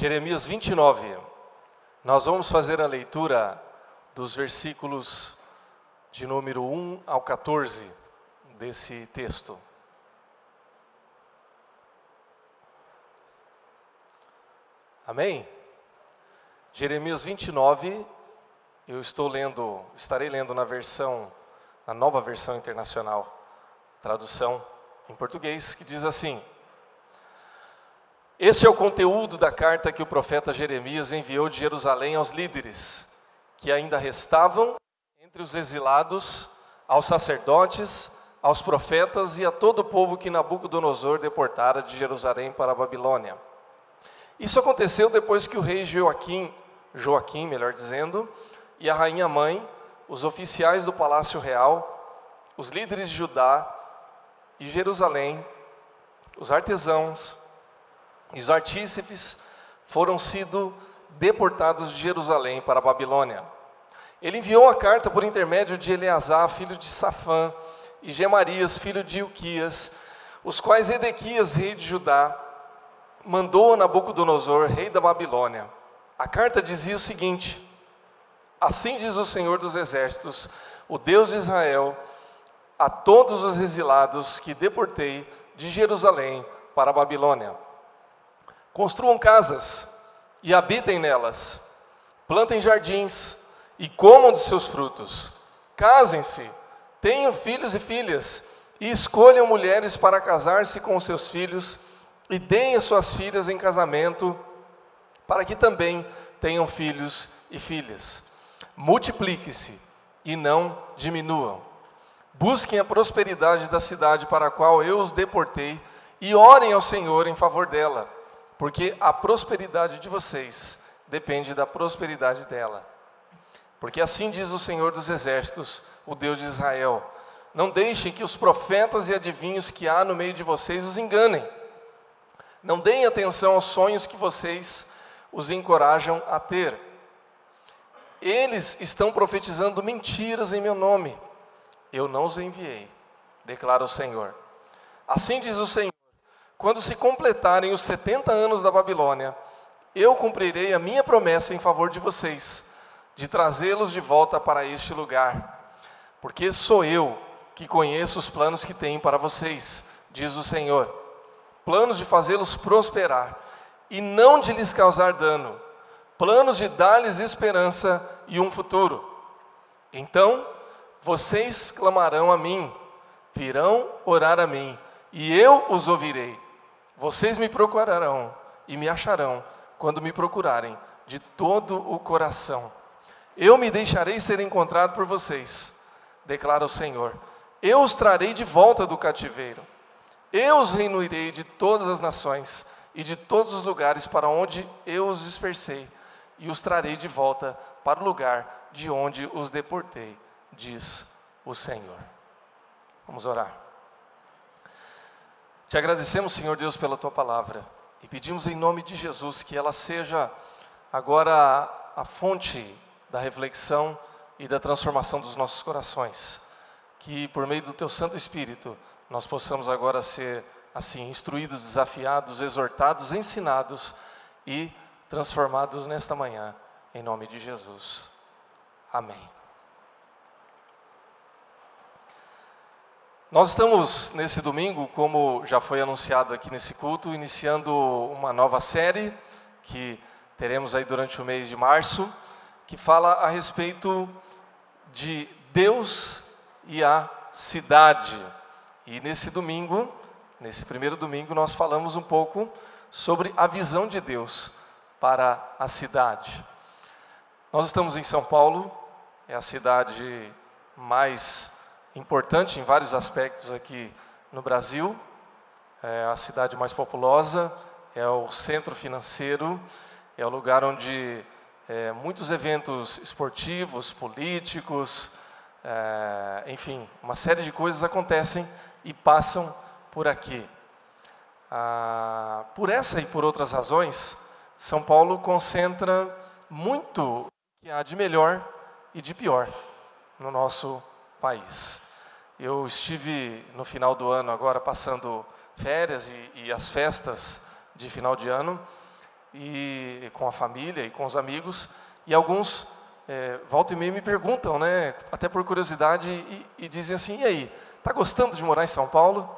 Jeremias 29. Nós vamos fazer a leitura dos versículos de número 1 ao 14 desse texto. Amém? Jeremias 29, eu estou lendo, estarei lendo na versão, na nova versão internacional, tradução em português, que diz assim: Este é o conteúdo da carta que o profeta Jeremias enviou de Jerusalém aos líderes que ainda restavam entre os exilados, aos sacerdotes, aos profetas e a todo o povo que Nabucodonosor deportara de Jerusalém para a Babilônia. Isso aconteceu depois que o rei Joaquim, Joaquim, melhor dizendo, e a rainha mãe, os oficiais do palácio real, os líderes de Judá e Jerusalém, os artesãos e os artífices foram sido deportados de Jerusalém para a Babilônia. Ele enviou a carta por intermédio de Eleazar, filho de Safã, e Gemarias, filho de Ilquias, os quais Edequias, rei de Judá, mandou a Nabucodonosor, rei da Babilônia. A carta dizia o seguinte: Assim diz o Senhor dos Exércitos, o Deus de Israel, a todos os exilados que deportei de Jerusalém para a Babilônia. Construam casas e habitem nelas, plantem jardins e comam dos seus frutos. Casem-se, tenham filhos e filhas, e escolham mulheres para casar-se com seus filhos, e deem as suas filhas em casamento, para que também tenham filhos e filhas. Multiplique-se e não diminuam. Busquem a prosperidade da cidade para a qual eu os deportei, e orem ao Senhor em favor dela porque a prosperidade de vocês depende da prosperidade dela. Porque assim diz o Senhor dos Exércitos, o Deus de Israel: Não deixem que os profetas e adivinhos que há no meio de vocês os enganem. Não deem atenção aos sonhos que vocês os encorajam a ter. Eles estão profetizando mentiras em meu nome. Eu não os enviei, declara o Senhor. Assim diz o Senhor quando se completarem os 70 anos da Babilônia, eu cumprirei a minha promessa em favor de vocês, de trazê-los de volta para este lugar. Porque sou eu que conheço os planos que tenho para vocês, diz o Senhor. Planos de fazê-los prosperar e não de lhes causar dano. Planos de dar-lhes esperança e um futuro. Então, vocês clamarão a mim, virão orar a mim, e eu os ouvirei. Vocês me procurarão e me acharão quando me procurarem de todo o coração. Eu me deixarei ser encontrado por vocês, declara o Senhor. Eu os trarei de volta do cativeiro. Eu os reunirei de todas as nações e de todos os lugares para onde eu os dispersei, e os trarei de volta para o lugar de onde os deportei, diz o Senhor. Vamos orar. Te agradecemos, Senhor Deus, pela tua palavra e pedimos em nome de Jesus que ela seja agora a fonte da reflexão e da transformação dos nossos corações. Que por meio do teu Santo Espírito nós possamos agora ser assim instruídos, desafiados, exortados, ensinados e transformados nesta manhã, em nome de Jesus. Amém. Nós estamos nesse domingo, como já foi anunciado aqui nesse culto, iniciando uma nova série que teremos aí durante o mês de março, que fala a respeito de Deus e a cidade. E nesse domingo, nesse primeiro domingo, nós falamos um pouco sobre a visão de Deus para a cidade. Nós estamos em São Paulo, é a cidade mais importante em vários aspectos aqui no Brasil, é a cidade mais populosa, é o centro financeiro, é o lugar onde é, muitos eventos esportivos, políticos, é, enfim, uma série de coisas acontecem e passam por aqui. Ah, por essa e por outras razões, São Paulo concentra muito que há de melhor e de pior no nosso país. Eu estive no final do ano agora passando férias e, e as festas de final de ano e com a família e com os amigos, e alguns é, volta e meia me perguntam, né, até por curiosidade, e, e dizem assim: e aí, está gostando de morar em São Paulo?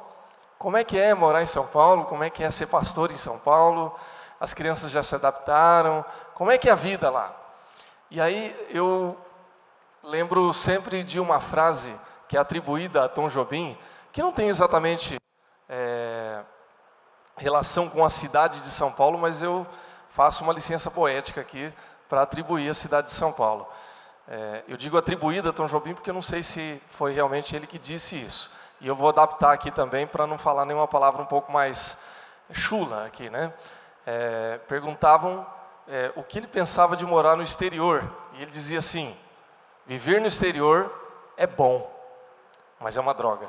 Como é que é morar em São Paulo? Como é que é ser pastor em São Paulo? As crianças já se adaptaram? Como é que é a vida lá? E aí eu lembro sempre de uma frase que é atribuída a Tom Jobim, que não tem exatamente é, relação com a cidade de São Paulo, mas eu faço uma licença poética aqui para atribuir a cidade de São Paulo. É, eu digo atribuída a Tom Jobim porque eu não sei se foi realmente ele que disse isso. E eu vou adaptar aqui também para não falar nenhuma palavra um pouco mais chula aqui, né? É, perguntavam é, o que ele pensava de morar no exterior. E ele dizia assim: viver no exterior é bom, mas é uma droga.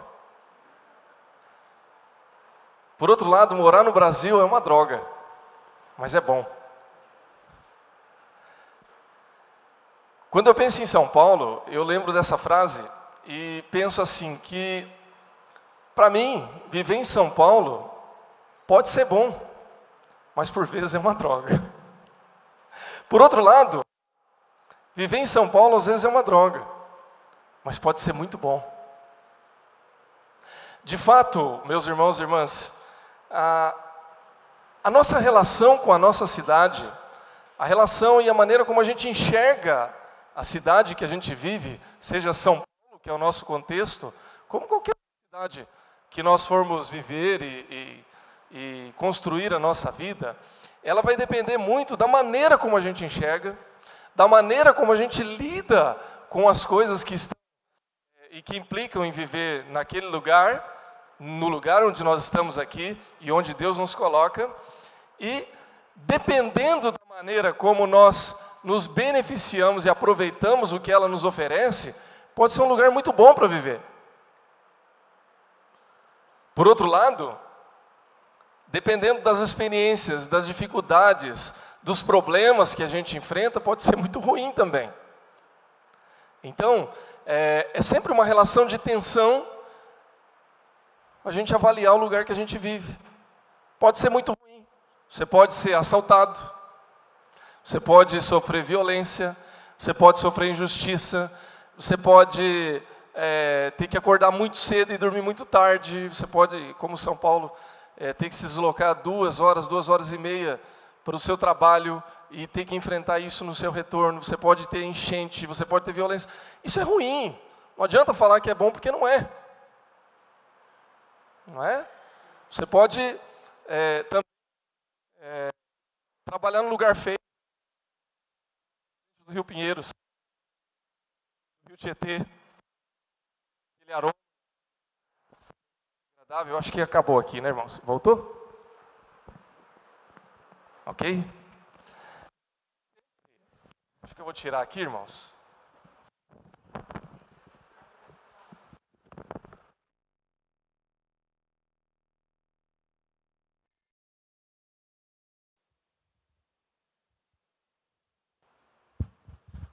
Por outro lado, morar no Brasil é uma droga, mas é bom. Quando eu penso em São Paulo, eu lembro dessa frase e penso assim que para mim, viver em São Paulo pode ser bom, mas por vezes é uma droga. Por outro lado, viver em São Paulo às vezes é uma droga, mas pode ser muito bom. De fato, meus irmãos e irmãs, a, a nossa relação com a nossa cidade, a relação e a maneira como a gente enxerga a cidade que a gente vive, seja São Paulo, que é o nosso contexto, como qualquer cidade que nós formos viver e, e, e construir a nossa vida, ela vai depender muito da maneira como a gente enxerga, da maneira como a gente lida com as coisas que estão e que implicam em viver naquele lugar no lugar onde nós estamos aqui e onde Deus nos coloca, e dependendo da maneira como nós nos beneficiamos e aproveitamos o que ela nos oferece, pode ser um lugar muito bom para viver. Por outro lado, dependendo das experiências, das dificuldades, dos problemas que a gente enfrenta, pode ser muito ruim também. Então, é, é sempre uma relação de tensão a gente avaliar o lugar que a gente vive. Pode ser muito ruim. Você pode ser assaltado, você pode sofrer violência, você pode sofrer injustiça, você pode é, ter que acordar muito cedo e dormir muito tarde, você pode, como São Paulo, é, ter que se deslocar duas horas, duas horas e meia para o seu trabalho e ter que enfrentar isso no seu retorno. Você pode ter enchente, você pode ter violência. Isso é ruim. Não adianta falar que é bom porque não é. Não é? Você pode é, também é, trabalhar no lugar feio do Rio Pinheiros, do Rio Tietê, aquele aroma agradável. Acho que acabou aqui, né, irmãos? Voltou? Ok? Acho que eu vou tirar aqui, irmãos.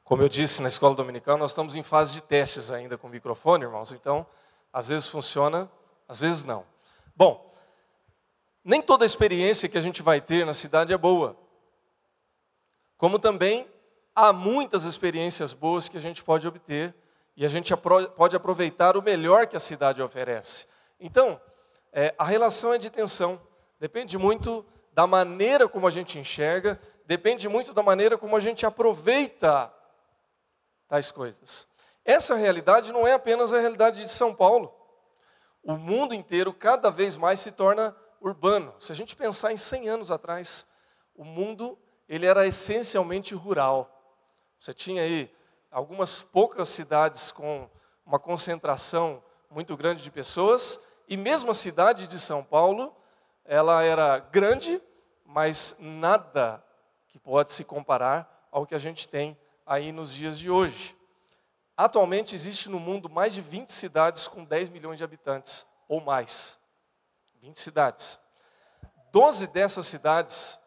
Como eu disse na escola dominical, nós estamos em fase de testes ainda com o microfone, irmãos, então às vezes funciona, às vezes não. Bom, nem toda experiência que a gente vai ter na cidade é boa. Como também há muitas experiências boas que a gente pode obter e a gente pode aproveitar o melhor que a cidade oferece. Então, é, a relação é de tensão, depende muito da maneira como a gente enxerga, depende muito da maneira como a gente aproveita tais coisas. Essa realidade não é apenas a realidade de São Paulo. O mundo inteiro cada vez mais se torna urbano. Se a gente pensar em 100 anos atrás, o mundo ele era essencialmente rural. Você tinha aí algumas poucas cidades com uma concentração muito grande de pessoas, e mesmo a cidade de São Paulo, ela era grande, mas nada que pode se comparar ao que a gente tem aí nos dias de hoje. Atualmente existe no mundo mais de 20 cidades com 10 milhões de habitantes ou mais. 20 cidades. 12 dessas cidades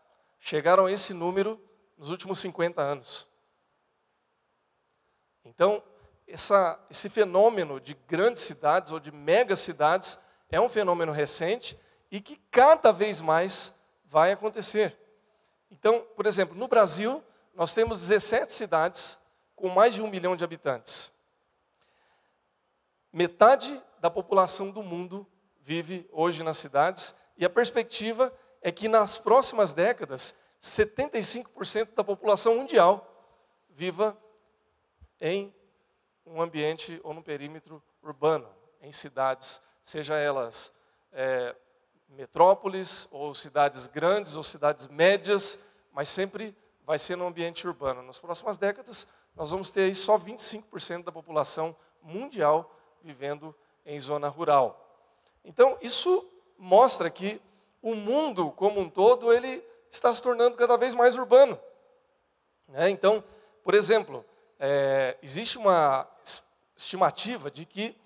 chegaram a esse número nos últimos 50 anos. Então, essa, esse fenômeno de grandes cidades ou de mega cidades é um fenômeno recente e que cada vez mais vai acontecer. Então, por exemplo, no Brasil, nós temos 17 cidades com mais de um milhão de habitantes. Metade da população do mundo vive hoje nas cidades, e a perspectiva é que nas próximas décadas, 75% da população mundial viva em um ambiente ou no perímetro urbano, em cidades, seja elas é, metrópoles, ou cidades grandes, ou cidades médias, mas sempre vai ser no ambiente urbano. Nas próximas décadas, nós vamos ter aí só 25% da população mundial vivendo em zona rural. Então, isso mostra que o mundo como um todo, ele está se tornando cada vez mais urbano. Né? Então, por exemplo, é, existe uma estimativa de que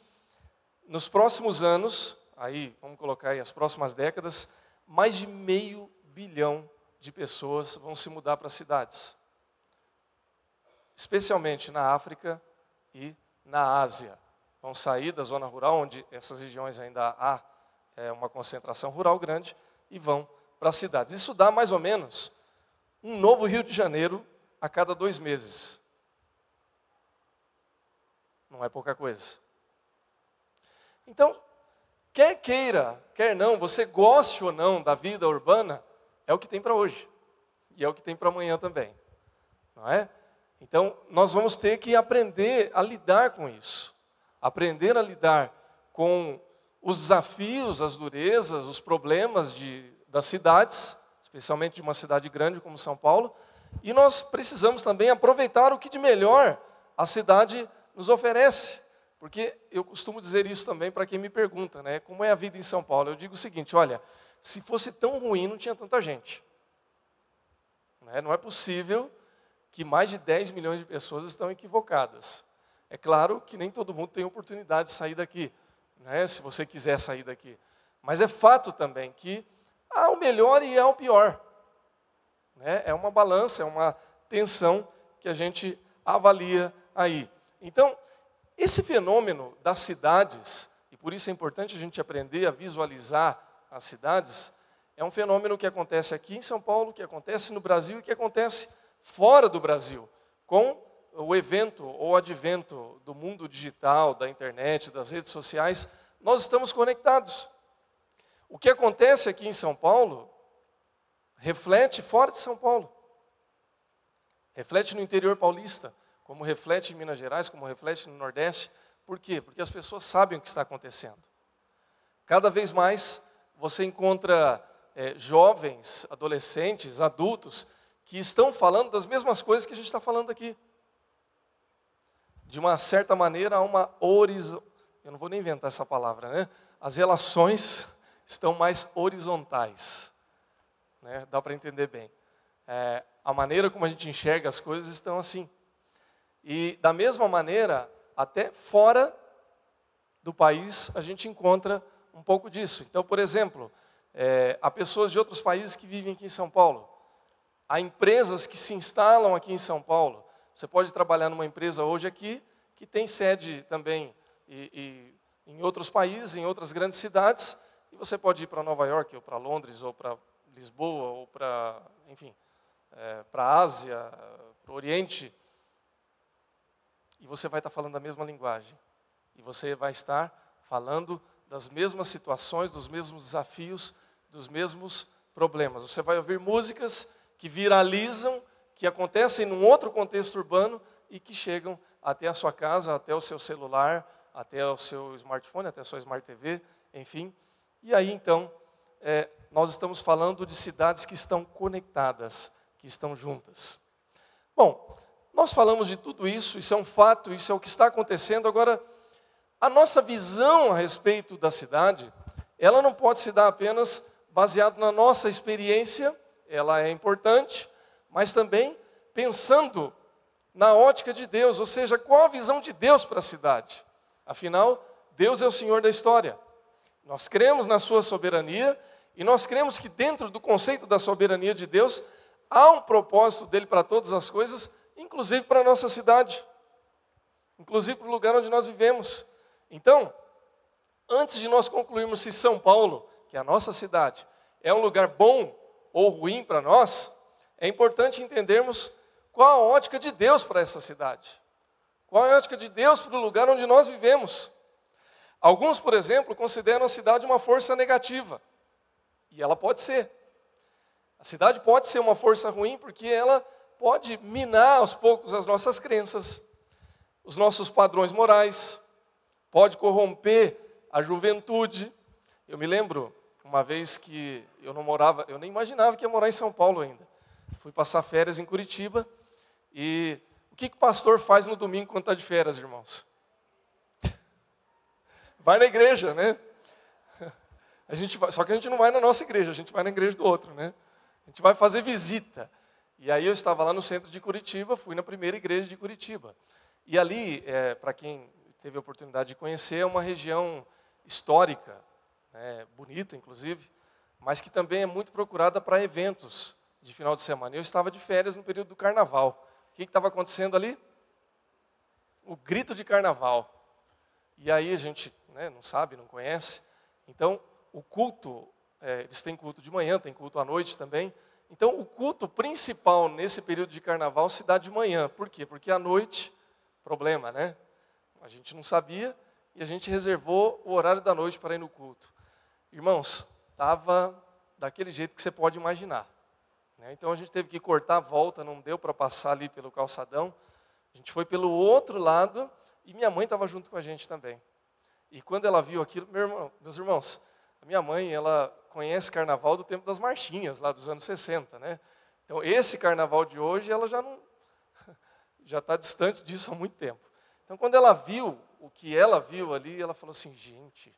nos próximos anos, aí vamos colocar aí as próximas décadas, mais de meio bilhão de pessoas vão se mudar para cidades, especialmente na África e na Ásia. Vão sair da zona rural, onde essas regiões ainda há é, uma concentração rural grande, e vão para as cidades. Isso dá mais ou menos um novo Rio de Janeiro a cada dois meses. Não é pouca coisa. Então, quer queira, quer não, você goste ou não da vida urbana, é o que tem para hoje. E é o que tem para amanhã também. Não é? Então, nós vamos ter que aprender a lidar com isso. Aprender a lidar com os desafios, as durezas, os problemas de, das cidades, especialmente de uma cidade grande como São Paulo, e nós precisamos também aproveitar o que de melhor a cidade nos oferece. Porque eu costumo dizer isso também para quem me pergunta, né? Como é a vida em São Paulo? Eu digo o seguinte: olha, se fosse tão ruim, não tinha tanta gente. Né? Não é possível que mais de 10 milhões de pessoas estão equivocadas. É claro que nem todo mundo tem oportunidade de sair daqui, né? se você quiser sair daqui. Mas é fato também que há o melhor e há o pior. Né? É uma balança, é uma tensão que a gente avalia aí. Então, esse fenômeno das cidades, e por isso é importante a gente aprender a visualizar as cidades, é um fenômeno que acontece aqui em São Paulo, que acontece no Brasil e que acontece fora do Brasil, com o evento ou advento do mundo digital, da internet, das redes sociais, nós estamos conectados. O que acontece aqui em São Paulo reflete fora de São Paulo. Reflete no interior paulista, como reflete em Minas Gerais, como reflete no Nordeste. Por quê? Porque as pessoas sabem o que está acontecendo. Cada vez mais você encontra é, jovens, adolescentes, adultos, que estão falando das mesmas coisas que a gente está falando aqui. De uma certa maneira, há uma horizontal. Eu não vou nem inventar essa palavra, né? As relações estão mais horizontais. Né? Dá para entender bem. É, a maneira como a gente enxerga as coisas estão assim. E da mesma maneira, até fora do país, a gente encontra um pouco disso. Então, por exemplo, é, há pessoas de outros países que vivem aqui em São Paulo. Há empresas que se instalam aqui em São Paulo. Você pode trabalhar numa empresa hoje aqui, que tem sede também e, e em outros países, em outras grandes cidades, e você pode ir para Nova York, ou para Londres, ou para Lisboa, ou para, enfim, é, para a Ásia, para o Oriente, e você vai estar falando a mesma linguagem. E você vai estar falando das mesmas situações, dos mesmos desafios, dos mesmos problemas. Você vai ouvir músicas que viralizam, que acontecem num outro contexto urbano e que chegam até a sua casa, até o seu celular, até o seu smartphone, até a sua smart TV, enfim. E aí então, é, nós estamos falando de cidades que estão conectadas, que estão juntas. Bom, nós falamos de tudo isso, isso é um fato, isso é o que está acontecendo. Agora, a nossa visão a respeito da cidade, ela não pode se dar apenas baseado na nossa experiência, ela é importante, mas também pensando na ótica de Deus, ou seja, qual a visão de Deus para a cidade. Afinal, Deus é o Senhor da história. Nós cremos na sua soberania e nós cremos que dentro do conceito da soberania de Deus há um propósito dele para todas as coisas, inclusive para a nossa cidade, inclusive para o lugar onde nós vivemos. Então, antes de nós concluirmos se São Paulo, que é a nossa cidade, é um lugar bom ou ruim para nós, é importante entendermos qual a ótica de Deus para essa cidade. Qual a ótica de Deus para o lugar onde nós vivemos? Alguns, por exemplo, consideram a cidade uma força negativa. E ela pode ser. A cidade pode ser uma força ruim porque ela pode minar aos poucos as nossas crenças, os nossos padrões morais, pode corromper a juventude. Eu me lembro uma vez que eu não morava, eu nem imaginava que ia morar em São Paulo ainda. Fui passar férias em Curitiba e o que, que o pastor faz no domingo quando está de férias, irmãos? Vai na igreja, né? A gente vai, só que a gente não vai na nossa igreja, a gente vai na igreja do outro, né? A gente vai fazer visita. E aí eu estava lá no centro de Curitiba, fui na primeira igreja de Curitiba. E ali, é, para quem teve a oportunidade de conhecer, é uma região histórica, né, bonita inclusive, mas que também é muito procurada para eventos de final de semana. Eu estava de férias no período do carnaval. O que estava acontecendo ali? O grito de carnaval. E aí a gente né, não sabe, não conhece. Então, o culto, é, eles têm culto de manhã, tem culto à noite também. Então, o culto principal nesse período de carnaval se dá de manhã. Por quê? Porque à noite, problema, né? A gente não sabia e a gente reservou o horário da noite para ir no culto. Irmãos, estava daquele jeito que você pode imaginar. Né? Então a gente teve que cortar a volta, não deu para passar ali pelo calçadão. A gente foi pelo outro lado e minha mãe estava junto com a gente também. E quando ela viu aquilo, meu irmão, meus irmãos, a minha mãe, ela conhece carnaval do tempo das marchinhas, lá dos anos 60, né? Então, esse carnaval de hoje, ela já não já está distante disso há muito tempo. Então, quando ela viu o que ela viu ali, ela falou assim: gente,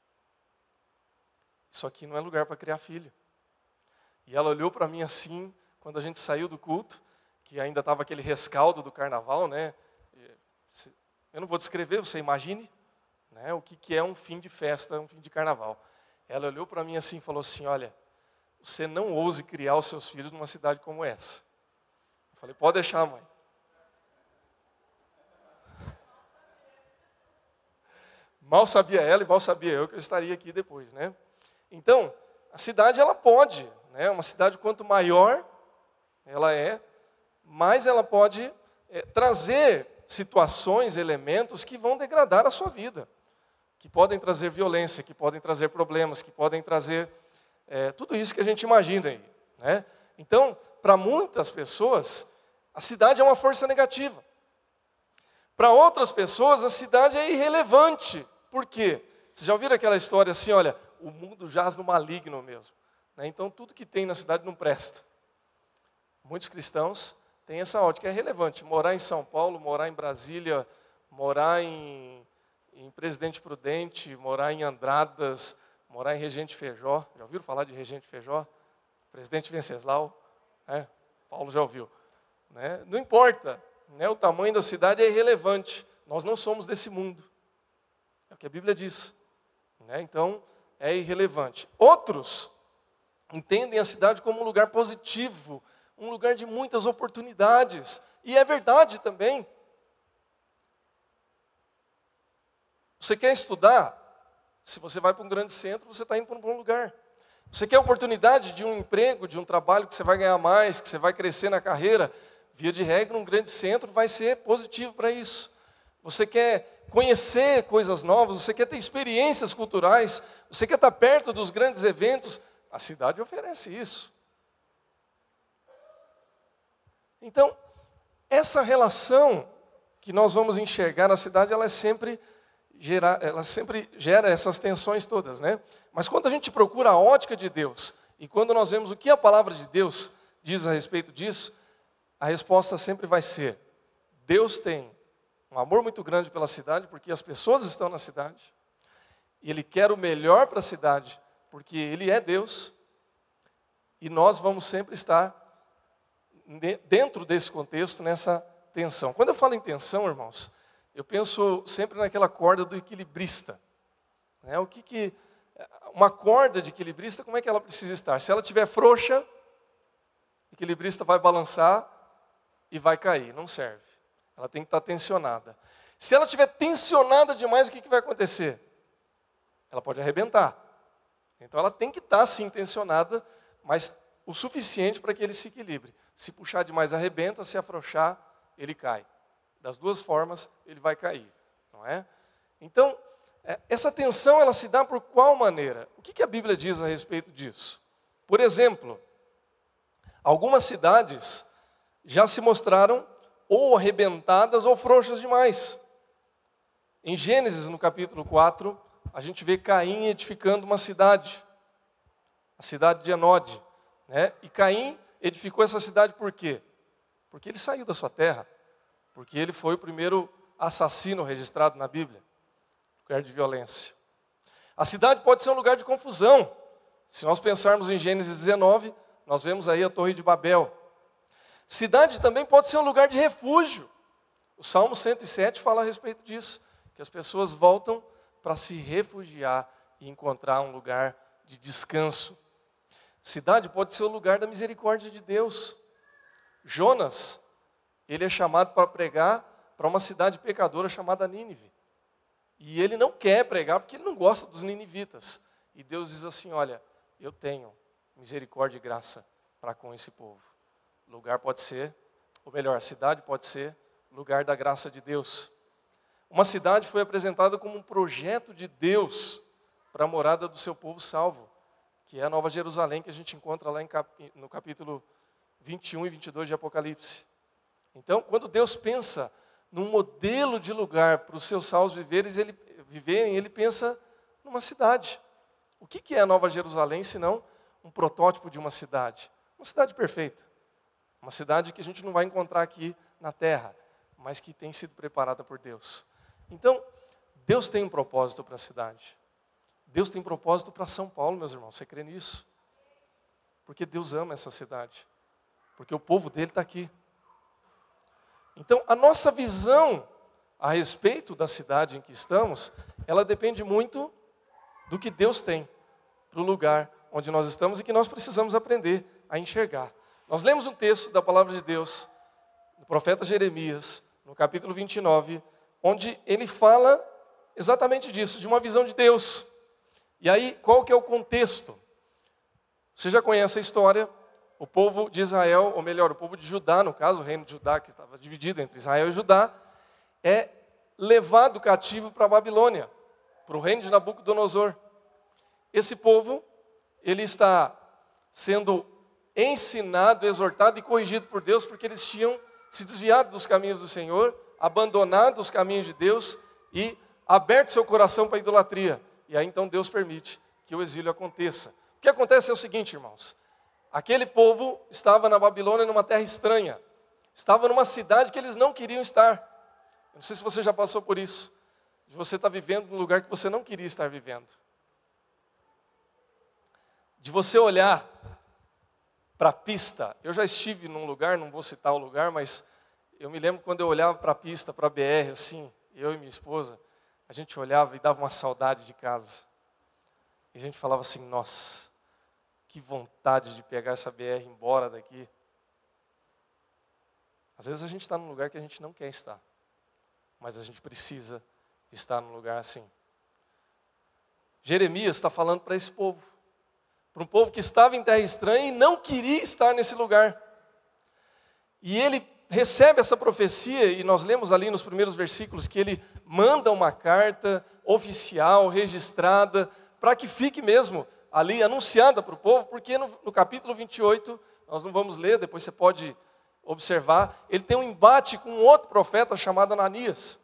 isso aqui não é lugar para criar filho. E ela olhou para mim assim, quando a gente saiu do culto, que ainda estava aquele rescaldo do carnaval, né? Eu não vou descrever, você imagine né, o que, que é um fim de festa, um fim de carnaval. Ela olhou para mim assim e falou assim: Olha, você não ouse criar os seus filhos numa cidade como essa. Eu falei: Pode deixar, mãe. Mal sabia ela e mal sabia eu que eu estaria aqui depois, né? Então, a cidade ela pode, né? Uma cidade quanto maior ela é, mais ela pode é, trazer situações, elementos que vão degradar a sua vida que podem trazer violência, que podem trazer problemas, que podem trazer é, tudo isso que a gente imagina aí. Né? Então, para muitas pessoas, a cidade é uma força negativa. Para outras pessoas, a cidade é irrelevante. Por quê? Vocês já ouviram aquela história assim, olha, o mundo jaz no maligno mesmo. Né? Então, tudo que tem na cidade não presta. Muitos cristãos têm essa ótica, é relevante. Morar em São Paulo, morar em Brasília, morar em em Presidente Prudente, morar em Andradas, morar em Regente Feijó. Já ouviram falar de Regente Feijó? Presidente Venceslau, né? Paulo já ouviu. Né? Não importa, né? o tamanho da cidade é irrelevante. Nós não somos desse mundo. É o que a Bíblia diz. Né? Então, é irrelevante. Outros entendem a cidade como um lugar positivo, um lugar de muitas oportunidades. E é verdade também. Você quer estudar? Se você vai para um grande centro, você está indo para um bom lugar. Você quer oportunidade de um emprego, de um trabalho que você vai ganhar mais, que você vai crescer na carreira? Via de regra, um grande centro vai ser positivo para isso. Você quer conhecer coisas novas, você quer ter experiências culturais, você quer estar perto dos grandes eventos, a cidade oferece isso. Então, essa relação que nós vamos enxergar na cidade, ela é sempre gerar, ela sempre gera essas tensões todas, né? Mas quando a gente procura a ótica de Deus e quando nós vemos o que a palavra de Deus diz a respeito disso, a resposta sempre vai ser: Deus tem um amor muito grande pela cidade, porque as pessoas estão na cidade, e Ele quer o melhor para a cidade, porque Ele é Deus, e nós vamos sempre estar dentro desse contexto, nessa tensão. Quando eu falo em tensão, irmãos, eu penso sempre naquela corda do equilibrista. Né? O que, que uma corda de equilibrista, como é que ela precisa estar? Se ela estiver frouxa, o equilibrista vai balançar e vai cair, não serve. Ela tem que estar tensionada. Se ela estiver tensionada demais, o que, que vai acontecer? Ela pode arrebentar. Então ela tem que estar sim tensionada, mas o suficiente para que ele se equilibre. Se puxar demais, arrebenta, se afrouxar, ele cai. Das duas formas, ele vai cair, não é? Então, é, essa tensão ela se dá por qual maneira? O que a Bíblia diz a respeito disso? Por exemplo, algumas cidades já se mostraram ou arrebentadas ou frouxas demais. Em Gênesis, no capítulo 4, a gente vê Caim edificando uma cidade, a cidade de Enode. Né? E Caim edificou essa cidade por quê? Porque ele saiu da sua terra, porque ele foi o primeiro assassino registrado na Bíblia, lugar de violência. A cidade pode ser um lugar de confusão. Se nós pensarmos em Gênesis 19, nós vemos aí a Torre de Babel. Cidade também pode ser um lugar de refúgio. O Salmo 107 fala a respeito disso, que as pessoas voltam para se refugiar e encontrar um lugar de descanso. Cidade pode ser o lugar da misericórdia de Deus. Jonas, ele é chamado para pregar para uma cidade pecadora chamada Nínive. E ele não quer pregar porque ele não gosta dos ninivitas. E Deus diz assim: Olha, eu tenho misericórdia e graça para com esse povo. Lugar pode ser, ou melhor, cidade pode ser lugar da graça de Deus. Uma cidade foi apresentada como um projeto de Deus para a morada do seu povo salvo que é a Nova Jerusalém, que a gente encontra lá no capítulo 21 e 22 de Apocalipse. Então, quando Deus pensa num modelo de lugar para os seus salvos viverem, ele, viverem, ele pensa numa cidade. O que, que é a Nova Jerusalém, senão um protótipo de uma cidade? Uma cidade perfeita. Uma cidade que a gente não vai encontrar aqui na terra, mas que tem sido preparada por Deus. Então, Deus tem um propósito para a cidade. Deus tem propósito para São Paulo, meus irmãos, você crê nisso? Porque Deus ama essa cidade, porque o povo dele está aqui. Então, a nossa visão a respeito da cidade em que estamos, ela depende muito do que Deus tem para o lugar onde nós estamos e que nós precisamos aprender a enxergar. Nós lemos um texto da palavra de Deus, do profeta Jeremias, no capítulo 29, onde ele fala exatamente disso, de uma visão de Deus. E aí, qual que é o contexto? Você já conhece a história. O povo de Israel, ou melhor, o povo de Judá, no caso, o reino de Judá, que estava dividido entre Israel e Judá, é levado cativo para a Babilônia, para o reino de Nabucodonosor. Esse povo, ele está sendo ensinado, exortado e corrigido por Deus, porque eles tinham se desviado dos caminhos do Senhor, abandonado os caminhos de Deus e aberto seu coração para a idolatria. E aí então Deus permite que o exílio aconteça. O que acontece é o seguinte, irmãos: aquele povo estava na Babilônia, numa terra estranha, estava numa cidade que eles não queriam estar. Não sei se você já passou por isso, de você estar vivendo num lugar que você não queria estar vivendo. De você olhar para a pista. Eu já estive num lugar, não vou citar o lugar, mas eu me lembro quando eu olhava para a pista, para a BR, assim, eu e minha esposa, a gente olhava e dava uma saudade de casa. E a gente falava assim: nossa, que vontade de pegar essa BR embora daqui. Às vezes a gente está num lugar que a gente não quer estar, mas a gente precisa estar num lugar assim. Jeremias está falando para esse povo, para um povo que estava em terra estranha e não queria estar nesse lugar. E ele recebe essa profecia, e nós lemos ali nos primeiros versículos que ele manda uma carta oficial, registrada, para que fique mesmo ali anunciada para o povo, porque no, no capítulo 28, nós não vamos ler, depois você pode observar, ele tem um embate com um outro profeta chamado Ananias.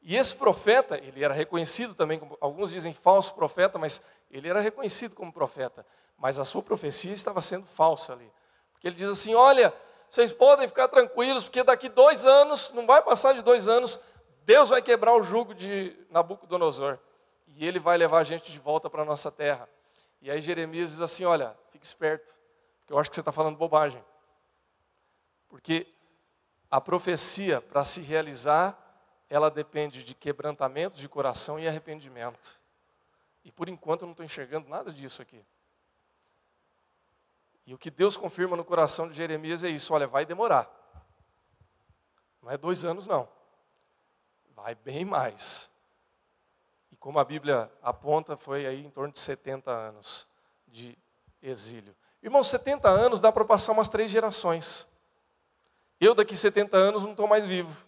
E esse profeta, ele era reconhecido também, como, alguns dizem falso profeta, mas ele era reconhecido como profeta. Mas a sua profecia estava sendo falsa ali. Porque ele diz assim: Olha, vocês podem ficar tranquilos, porque daqui dois anos, não vai passar de dois anos, Deus vai quebrar o jugo de Nabucodonosor. E ele vai levar a gente de volta para a nossa terra. E aí Jeremias diz assim: olha, fique esperto, porque eu acho que você está falando bobagem. Porque a profecia, para se realizar, ela depende de quebrantamento de coração e arrependimento. E por enquanto eu não estou enxergando nada disso aqui. E o que Deus confirma no coração de Jeremias é isso: olha, vai demorar. Não é dois anos, não. Vai bem mais. E como a Bíblia aponta, foi aí em torno de 70 anos de exílio. Irmão, 70 anos dá para passar umas três gerações. Eu daqui 70 anos não estou mais vivo.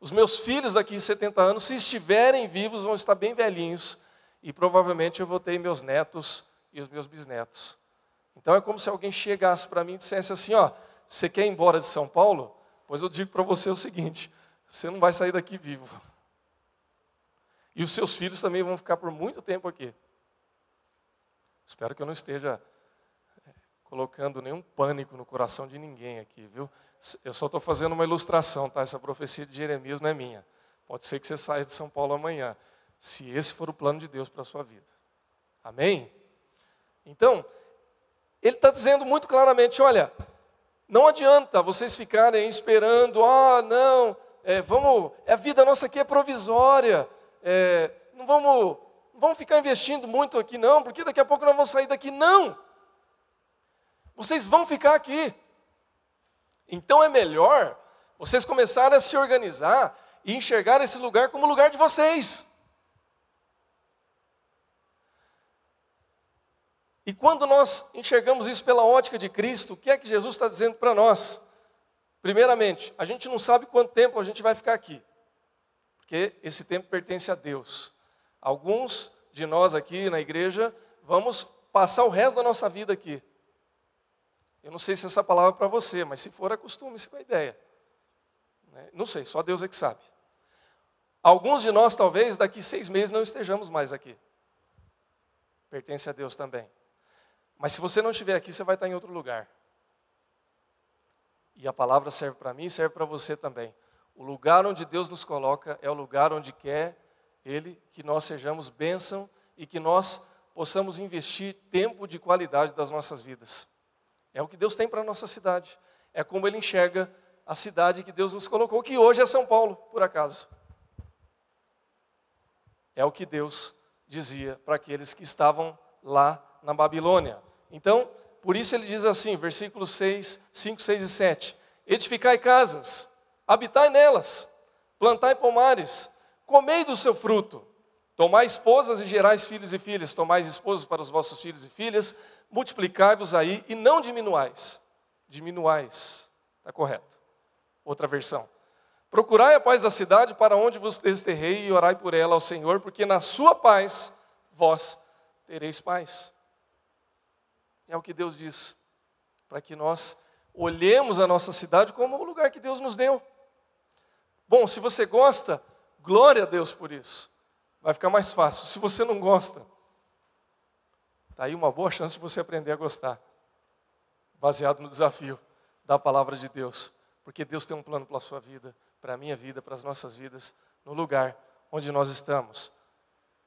Os meus filhos daqui 70 anos, se estiverem vivos, vão estar bem velhinhos. E provavelmente eu vou ter meus netos e os meus bisnetos. Então é como se alguém chegasse para mim e dissesse assim: ó, você quer ir embora de São Paulo? Pois eu digo para você o seguinte: você não vai sair daqui vivo. E os seus filhos também vão ficar por muito tempo aqui. Espero que eu não esteja é, colocando nenhum pânico no coração de ninguém aqui, viu? Eu só estou fazendo uma ilustração, tá? Essa profecia de Jeremias não é minha. Pode ser que você saia de São Paulo amanhã, se esse for o plano de Deus para a sua vida. Amém? Então, ele está dizendo muito claramente: olha, não adianta vocês ficarem esperando, ah, não, é, vamos, a vida nossa aqui é provisória, é, não vamos, não vamos ficar investindo muito aqui, não, porque daqui a pouco nós vamos sair daqui. Não! Vocês vão ficar aqui. Então é melhor vocês começarem a se organizar e enxergar esse lugar como lugar de vocês. E quando nós enxergamos isso pela ótica de Cristo, o que é que Jesus está dizendo para nós? Primeiramente, a gente não sabe quanto tempo a gente vai ficar aqui, porque esse tempo pertence a Deus. Alguns de nós aqui na igreja vamos passar o resto da nossa vida aqui. Eu não sei se essa palavra é para você, mas se for, acostume-se com a ideia. Né? Não sei, só Deus é que sabe. Alguns de nós, talvez, daqui seis meses não estejamos mais aqui. Pertence a Deus também. Mas se você não estiver aqui, você vai estar em outro lugar. E a palavra serve para mim e serve para você também. O lugar onde Deus nos coloca é o lugar onde quer Ele que nós sejamos bênção e que nós possamos investir tempo de qualidade das nossas vidas. É o que Deus tem para a nossa cidade. É como Ele enxerga a cidade que Deus nos colocou, que hoje é São Paulo, por acaso. É o que Deus dizia para aqueles que estavam lá na Babilônia. Então, por isso ele diz assim, versículos 6, 5, 6 e 7: Edificai casas, habitai nelas, plantai pomares, comei do seu fruto, tomai esposas e gerais filhos e filhas, tomai esposas para os vossos filhos e filhas, multiplicai-vos aí e não diminuais. Diminuais, está correto. Outra versão. Procurai a paz da cidade para onde vos desterrei e orai por ela ao Senhor, porque na sua paz vós tereis paz. É o que Deus diz, para que nós olhemos a nossa cidade como o lugar que Deus nos deu. Bom, se você gosta, glória a Deus por isso. Vai ficar mais fácil. Se você não gosta, está aí uma boa chance de você aprender a gostar, baseado no desafio da palavra de Deus. Porque Deus tem um plano para a sua vida, para a minha vida, para as nossas vidas, no lugar onde nós estamos.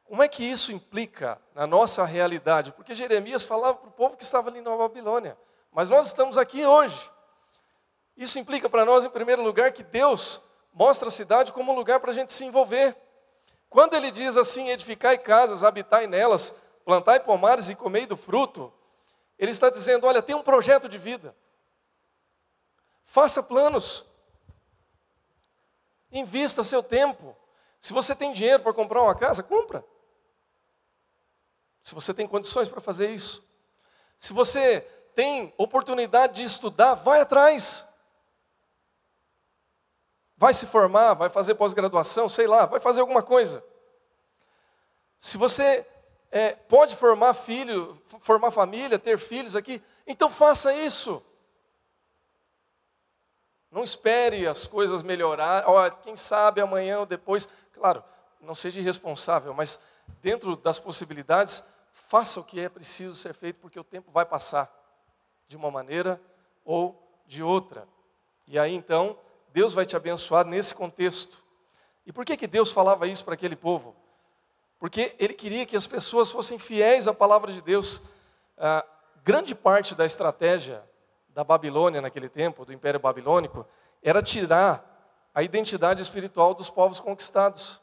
Como é que isso implica na nossa realidade? Porque Jeremias falava para o povo que estava ali na Babilônia, mas nós estamos aqui hoje. Isso implica para nós, em primeiro lugar, que Deus mostra a cidade como um lugar para a gente se envolver. Quando ele diz assim: edificai casas, habitai nelas, plantai pomares e comei do fruto, ele está dizendo: olha, tem um projeto de vida. Faça planos. Invista seu tempo. Se você tem dinheiro para comprar uma casa, compra se você tem condições para fazer isso. Se você tem oportunidade de estudar, vai atrás. Vai se formar, vai fazer pós-graduação, sei lá, vai fazer alguma coisa. Se você é, pode formar filho, formar família, ter filhos aqui, então faça isso. Não espere as coisas melhorar. Quem sabe amanhã ou depois. Claro, não seja irresponsável, mas dentro das possibilidades, faça o que é preciso ser feito, porque o tempo vai passar, de uma maneira ou de outra. E aí então, Deus vai te abençoar nesse contexto. E por que, que Deus falava isso para aquele povo? Porque Ele queria que as pessoas fossem fiéis à palavra de Deus. Ah, grande parte da estratégia da Babilônia naquele tempo, do Império Babilônico, era tirar a identidade espiritual dos povos conquistados.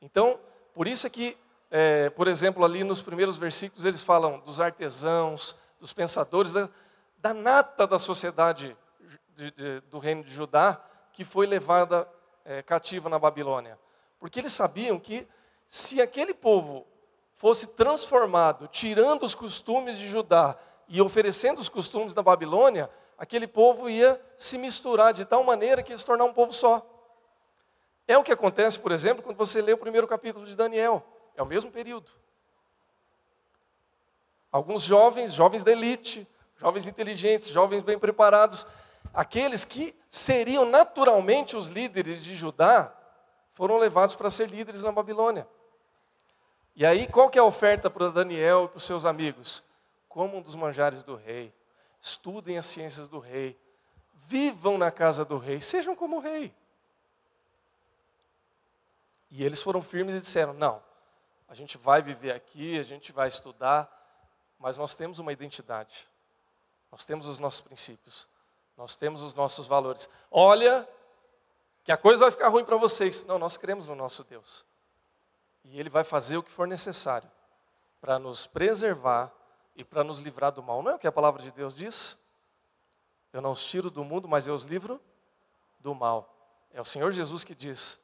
Então, por isso é que é, por exemplo, ali nos primeiros versículos, eles falam dos artesãos, dos pensadores, da, da nata da sociedade de, de, do reino de Judá, que foi levada é, cativa na Babilônia. Porque eles sabiam que se aquele povo fosse transformado, tirando os costumes de Judá e oferecendo os costumes da Babilônia, aquele povo ia se misturar de tal maneira que ia se tornar um povo só. É o que acontece, por exemplo, quando você lê o primeiro capítulo de Daniel. É o mesmo período. Alguns jovens, jovens da elite, jovens inteligentes, jovens bem preparados, aqueles que seriam naturalmente os líderes de Judá, foram levados para ser líderes na Babilônia. E aí, qual que é a oferta para Daniel e para os seus amigos? Comam dos manjares do rei, estudem as ciências do rei, vivam na casa do rei, sejam como o rei. E eles foram firmes e disseram: não, a gente vai viver aqui, a gente vai estudar, mas nós temos uma identidade, nós temos os nossos princípios, nós temos os nossos valores. Olha, que a coisa vai ficar ruim para vocês. Não, nós cremos no nosso Deus. E Ele vai fazer o que for necessário para nos preservar e para nos livrar do mal. Não é o que a palavra de Deus diz? Eu não os tiro do mundo, mas eu os livro do mal. É o Senhor Jesus que diz: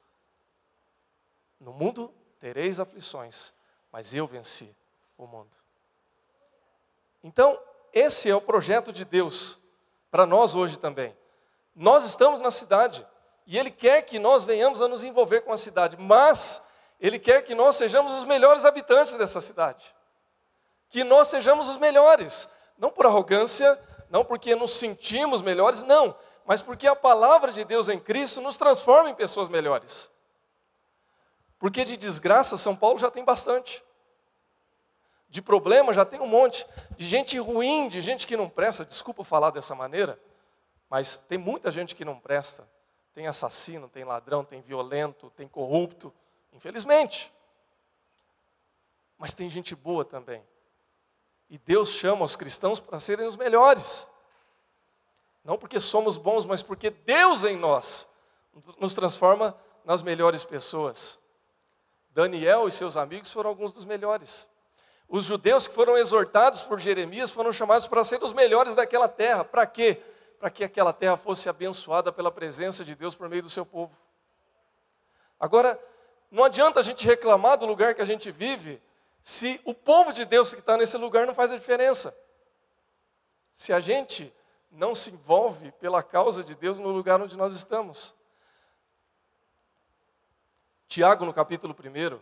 No mundo tereis aflições, mas eu venci o mundo. Então, esse é o projeto de Deus para nós hoje também. Nós estamos na cidade e Ele quer que nós venhamos a nos envolver com a cidade, mas Ele quer que nós sejamos os melhores habitantes dessa cidade. Que nós sejamos os melhores, não por arrogância, não porque nos sentimos melhores, não, mas porque a palavra de Deus em Cristo nos transforma em pessoas melhores. Porque de desgraça, São Paulo já tem bastante. De problema já tem um monte. De gente ruim, de gente que não presta. Desculpa falar dessa maneira, mas tem muita gente que não presta. Tem assassino, tem ladrão, tem violento, tem corrupto. Infelizmente. Mas tem gente boa também. E Deus chama os cristãos para serem os melhores. Não porque somos bons, mas porque Deus em nós nos transforma nas melhores pessoas. Daniel e seus amigos foram alguns dos melhores. Os judeus que foram exortados por Jeremias foram chamados para ser os melhores daquela terra. Para quê? Para que aquela terra fosse abençoada pela presença de Deus por meio do seu povo. Agora, não adianta a gente reclamar do lugar que a gente vive se o povo de Deus que está nesse lugar não faz a diferença. Se a gente não se envolve pela causa de Deus no lugar onde nós estamos. Tiago, no capítulo 1,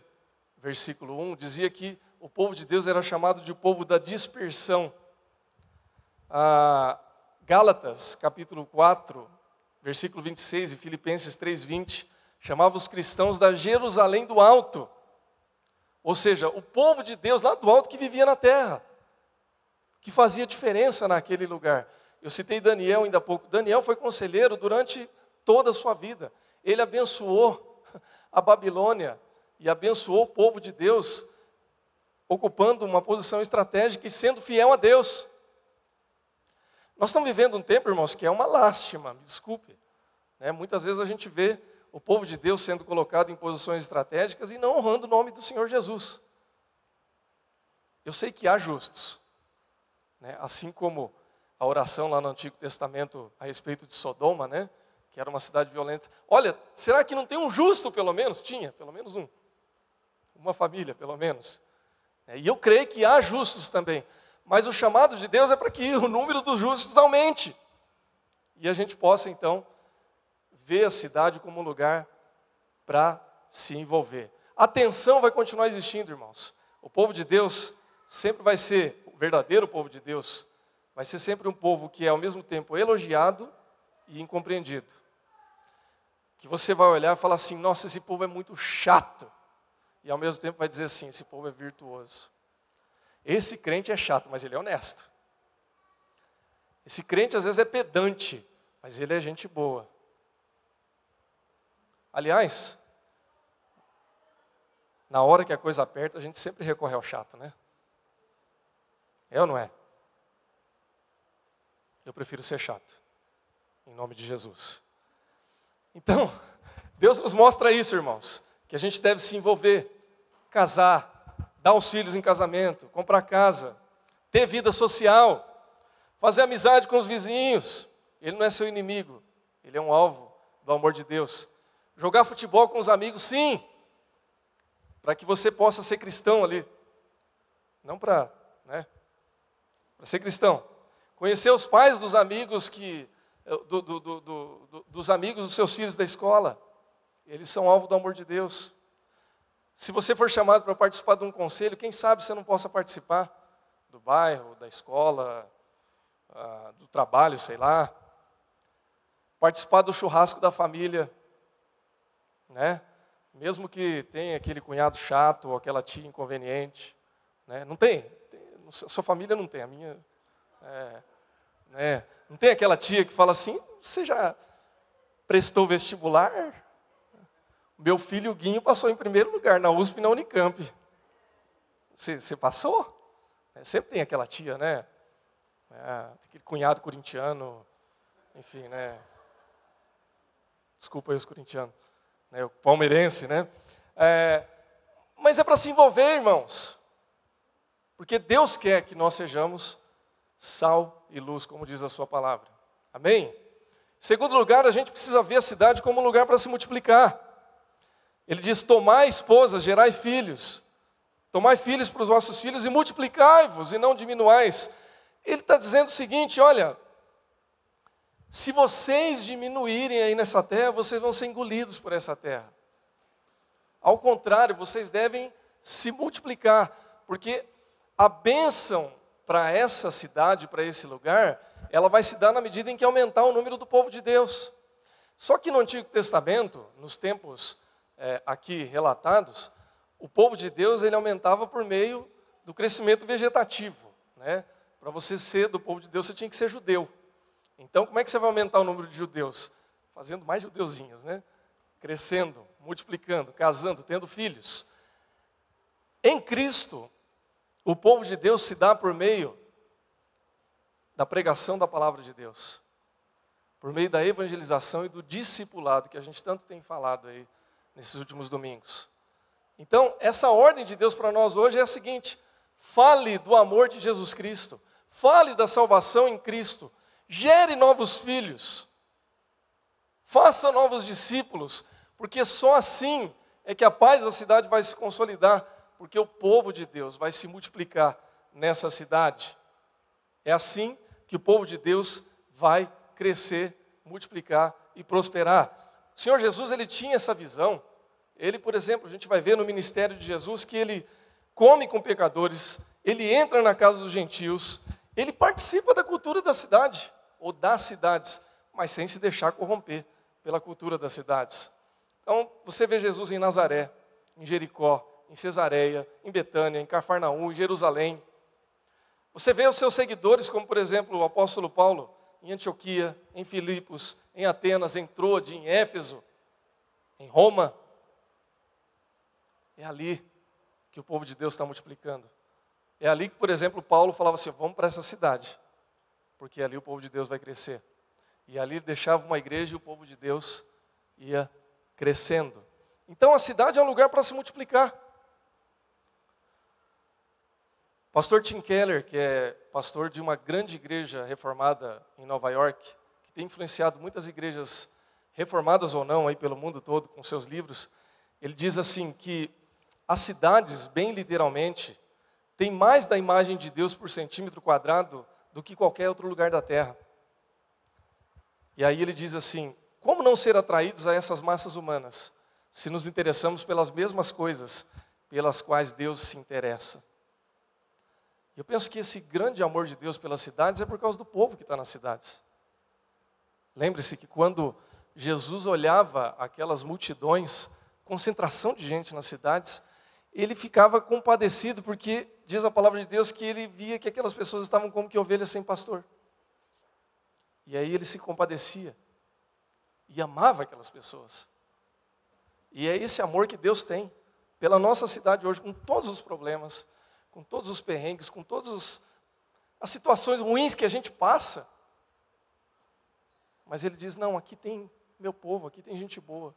versículo 1, dizia que o povo de Deus era chamado de povo da dispersão. Ah, Gálatas, capítulo 4, versículo 26 e Filipenses 3, 20, chamava os cristãos da Jerusalém do Alto. Ou seja, o povo de Deus lá do alto que vivia na terra, que fazia diferença naquele lugar. Eu citei Daniel ainda há pouco. Daniel foi conselheiro durante toda a sua vida. Ele abençoou a Babilônia e abençoou o povo de Deus ocupando uma posição estratégica e sendo fiel a Deus. Nós estamos vivendo um tempo, irmãos, que é uma lástima, me desculpe. Né? Muitas vezes a gente vê o povo de Deus sendo colocado em posições estratégicas e não honrando o nome do Senhor Jesus. Eu sei que há justos, né? assim como a oração lá no Antigo Testamento a respeito de Sodoma, né? Que era uma cidade violenta. Olha, será que não tem um justo, pelo menos? Tinha, pelo menos um. Uma família, pelo menos. É, e eu creio que há justos também. Mas o chamado de Deus é para que o número dos justos aumente. E a gente possa, então, ver a cidade como um lugar para se envolver. A tensão vai continuar existindo, irmãos. O povo de Deus sempre vai ser, o verdadeiro povo de Deus, vai ser sempre um povo que é ao mesmo tempo elogiado e incompreendido. Que você vai olhar e falar assim: nossa, esse povo é muito chato e ao mesmo tempo vai dizer assim: esse povo é virtuoso. Esse crente é chato, mas ele é honesto. Esse crente às vezes é pedante, mas ele é gente boa. Aliás, na hora que a coisa aperta, a gente sempre recorre ao chato, né? É ou não é? Eu prefiro ser chato, em nome de Jesus. Então, Deus nos mostra isso, irmãos que a gente deve se envolver, casar, dar os filhos em casamento, comprar casa, ter vida social, fazer amizade com os vizinhos. Ele não é seu inimigo, ele é um alvo do amor de Deus. Jogar futebol com os amigos, sim, para que você possa ser cristão ali, não para, né, para ser cristão. Conhecer os pais dos amigos que do, do, do, dos amigos dos seus filhos da escola. Eles são alvo do amor de Deus. Se você for chamado para participar de um conselho, quem sabe você não possa participar do bairro, da escola, ah, do trabalho, sei lá. Participar do churrasco da família, né? Mesmo que tenha aquele cunhado chato ou aquela tia inconveniente, né? Não tem, tem sua família não tem, a minha, é, né? Não tem aquela tia que fala assim, você já prestou vestibular? Meu filho Guinho passou em primeiro lugar na USP e na Unicamp. Você, passou? É, sempre tem aquela tia, né? É, aquele cunhado corintiano, enfim, né? Desculpa aí os corintianos, né? o palmeirense, né? É, mas é para se envolver, irmãos. Porque Deus quer que nós sejamos sal e luz, como diz a sua palavra. Amém? Segundo lugar, a gente precisa ver a cidade como um lugar para se multiplicar. Ele diz: tomai esposas, gerai filhos. Tomai filhos para os vossos filhos e multiplicai-vos e não diminuais. Ele está dizendo o seguinte: olha, se vocês diminuírem aí nessa terra, vocês vão ser engolidos por essa terra. Ao contrário, vocês devem se multiplicar, porque a bênção para essa cidade, para esse lugar, ela vai se dar na medida em que aumentar o número do povo de Deus. Só que no Antigo Testamento, nos tempos é, aqui relatados, o povo de Deus ele aumentava por meio do crescimento vegetativo. Né? Para você ser do povo de Deus, você tinha que ser judeu. Então, como é que você vai aumentar o número de judeus? Fazendo mais judeuzinhos, né? Crescendo, multiplicando, casando, tendo filhos. Em Cristo, o povo de Deus se dá por meio da pregação da palavra de Deus, por meio da evangelização e do discipulado, que a gente tanto tem falado aí nesses últimos domingos. Então, essa ordem de Deus para nós hoje é a seguinte: fale do amor de Jesus Cristo, fale da salvação em Cristo, gere novos filhos, faça novos discípulos, porque só assim é que a paz da cidade vai se consolidar, porque o povo de Deus vai se multiplicar nessa cidade. É assim que o povo de Deus vai crescer, multiplicar e prosperar. O Senhor Jesus ele tinha essa visão ele, por exemplo, a gente vai ver no ministério de Jesus que ele come com pecadores, ele entra na casa dos gentios, ele participa da cultura da cidade, ou das cidades, mas sem se deixar corromper pela cultura das cidades. Então, você vê Jesus em Nazaré, em Jericó, em Cesareia, em Betânia, em Cafarnaum, em Jerusalém. Você vê os seus seguidores, como por exemplo o apóstolo Paulo, em Antioquia, em Filipos, em Atenas, em Trode, em Éfeso, em Roma. É ali que o povo de Deus está multiplicando. É ali que, por exemplo, Paulo falava assim: vamos para essa cidade, porque ali o povo de Deus vai crescer. E ali deixava uma igreja e o povo de Deus ia crescendo. Então a cidade é um lugar para se multiplicar. Pastor Tim Keller, que é pastor de uma grande igreja reformada em Nova York, que tem influenciado muitas igrejas reformadas ou não aí pelo mundo todo com seus livros, ele diz assim que as cidades, bem literalmente, têm mais da imagem de Deus por centímetro quadrado do que qualquer outro lugar da terra. E aí ele diz assim: como não ser atraídos a essas massas humanas, se nos interessamos pelas mesmas coisas pelas quais Deus se interessa? Eu penso que esse grande amor de Deus pelas cidades é por causa do povo que está nas cidades. Lembre-se que quando Jesus olhava aquelas multidões, concentração de gente nas cidades, ele ficava compadecido, porque diz a palavra de Deus que ele via que aquelas pessoas estavam como que ovelhas sem pastor. E aí ele se compadecia e amava aquelas pessoas. E é esse amor que Deus tem pela nossa cidade hoje, com todos os problemas, com todos os perrengues, com todas as situações ruins que a gente passa. Mas ele diz: não, aqui tem meu povo, aqui tem gente boa,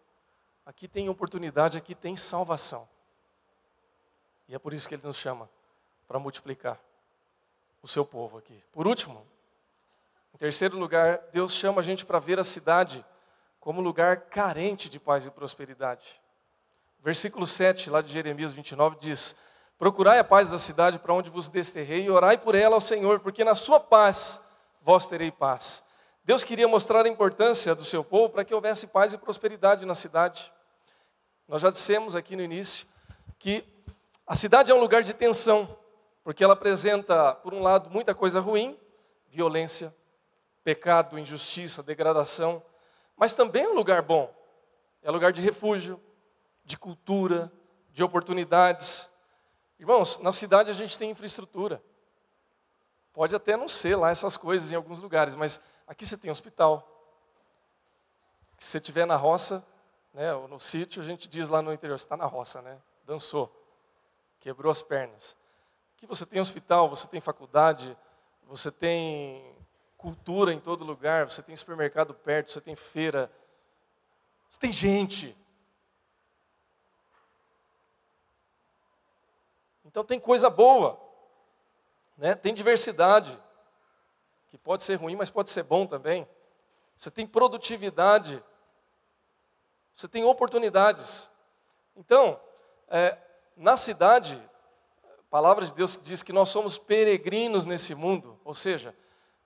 aqui tem oportunidade, aqui tem salvação. E é por isso que ele nos chama para multiplicar o seu povo aqui. Por último, em terceiro lugar, Deus chama a gente para ver a cidade como lugar carente de paz e prosperidade. Versículo 7, lá de Jeremias 29, diz: Procurai a paz da cidade para onde vos desterrei e orai por ela ao Senhor, porque na sua paz vós terei paz. Deus queria mostrar a importância do seu povo para que houvesse paz e prosperidade na cidade. Nós já dissemos aqui no início que a cidade é um lugar de tensão, porque ela apresenta, por um lado, muita coisa ruim, violência, pecado, injustiça, degradação, mas também é um lugar bom. É lugar de refúgio, de cultura, de oportunidades. Irmãos, na cidade a gente tem infraestrutura. Pode até não ser lá essas coisas em alguns lugares, mas aqui você tem hospital. Se você estiver na roça, né, ou no sítio, a gente diz lá no interior, você está na roça, né? Dançou, quebrou as pernas. Aqui você tem hospital, você tem faculdade, você tem cultura em todo lugar, você tem supermercado perto, você tem feira, você tem gente. Então tem coisa boa, né? tem diversidade, que pode ser ruim, mas pode ser bom também. Você tem produtividade, você tem oportunidades. Então, é, na cidade, a palavra de Deus diz que nós somos peregrinos nesse mundo, ou seja,